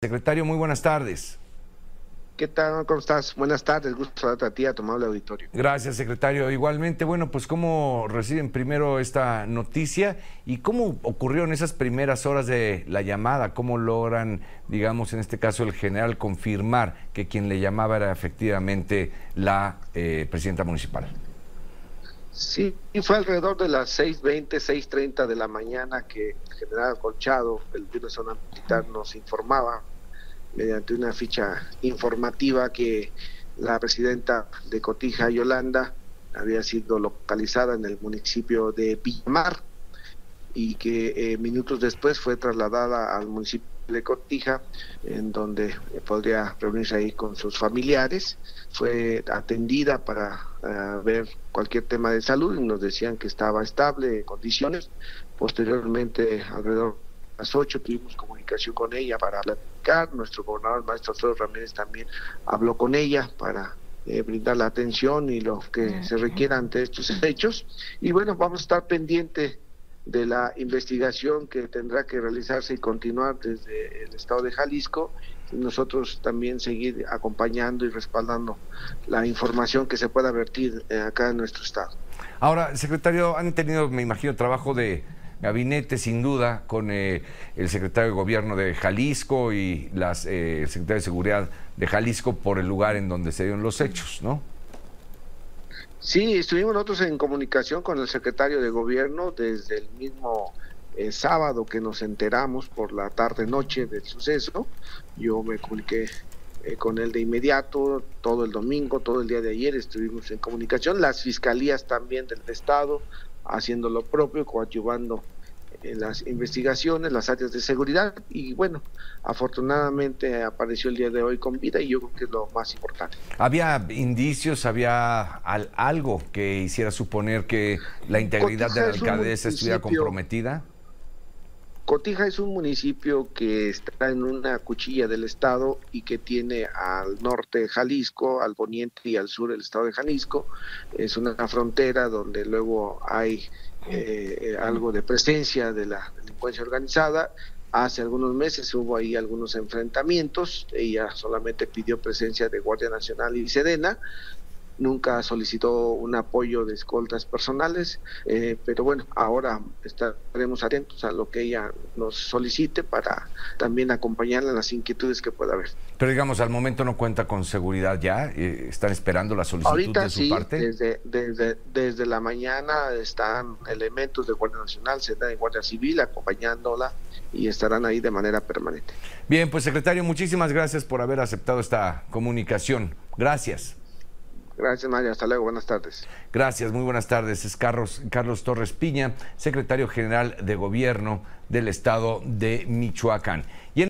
Secretario, muy buenas tardes. ¿Qué tal? ¿Cómo estás? Buenas tardes, gusto saludarte a ti, a tu amable auditorio. Gracias, secretario. Igualmente, bueno, pues cómo reciben primero esta noticia y cómo ocurrió en esas primeras horas de la llamada, cómo logran, digamos, en este caso el general confirmar que quien le llamaba era efectivamente la eh, presidenta municipal. Sí, fue alrededor de las 6.20, 6.30 de la mañana que el general Colchado, el de zona militar, nos informaba mediante una ficha informativa que la presidenta de Cotija, Yolanda, había sido localizada en el municipio de Villamar y que eh, minutos después fue trasladada al municipio de Cotija, en donde podría reunirse ahí con sus familiares. Fue atendida para eh, ver cualquier tema de salud y nos decían que estaba estable, en condiciones. Posteriormente, alrededor de las 8 tuvimos comunicación con ella para platicar. Nuestro gobernador, el maestro Alfredo Ramírez, también habló con ella para eh, brindar la atención y lo que se requiera ante estos hechos. Y bueno, vamos a estar pendiente de la investigación que tendrá que realizarse y continuar desde el estado de Jalisco y nosotros también seguir acompañando y respaldando la información que se pueda vertir eh, acá en nuestro estado. Ahora, secretario, han tenido, me imagino, trabajo de gabinete sin duda con eh, el secretario de Gobierno de Jalisco y las, eh, el secretario de Seguridad de Jalisco por el lugar en donde se dieron los hechos, ¿no? Sí, estuvimos nosotros en comunicación con el secretario de gobierno desde el mismo eh, sábado que nos enteramos por la tarde-noche del suceso. Yo me comuniqué eh, con él de inmediato, todo el domingo, todo el día de ayer estuvimos en comunicación, las fiscalías también del Estado haciendo lo propio, coadyuvando en las investigaciones, las áreas de seguridad y bueno, afortunadamente apareció el día de hoy con vida y yo creo que es lo más importante. ¿Había indicios, había algo que hiciera suponer que la integridad de la alcaldesa estuviera comprometida? Cotija es un municipio que está en una cuchilla del estado y que tiene al norte Jalisco, al poniente y al sur el estado de Jalisco. Es una frontera donde luego hay eh, algo de presencia de la delincuencia organizada. Hace algunos meses hubo ahí algunos enfrentamientos, ella solamente pidió presencia de Guardia Nacional y Sedena, nunca solicitó un apoyo de escoltas personales, eh, pero bueno, ahora estaremos atentos a lo que ella nos solicite para también acompañarla en las inquietudes que pueda haber. Pero digamos, al momento no cuenta con seguridad ya, eh, están esperando la solicitud de su parte. Desde, desde, desde la mañana están elementos de Guardia Nacional, de Guardia Civil acompañándola y estarán ahí de manera permanente. Bien, pues secretario, muchísimas gracias por haber aceptado esta comunicación. Gracias. Gracias, María. Hasta luego. Buenas tardes. Gracias. Muy buenas tardes. Es Carlos, Carlos Torres Piña, secretario general de Gobierno del Estado de Michoacán.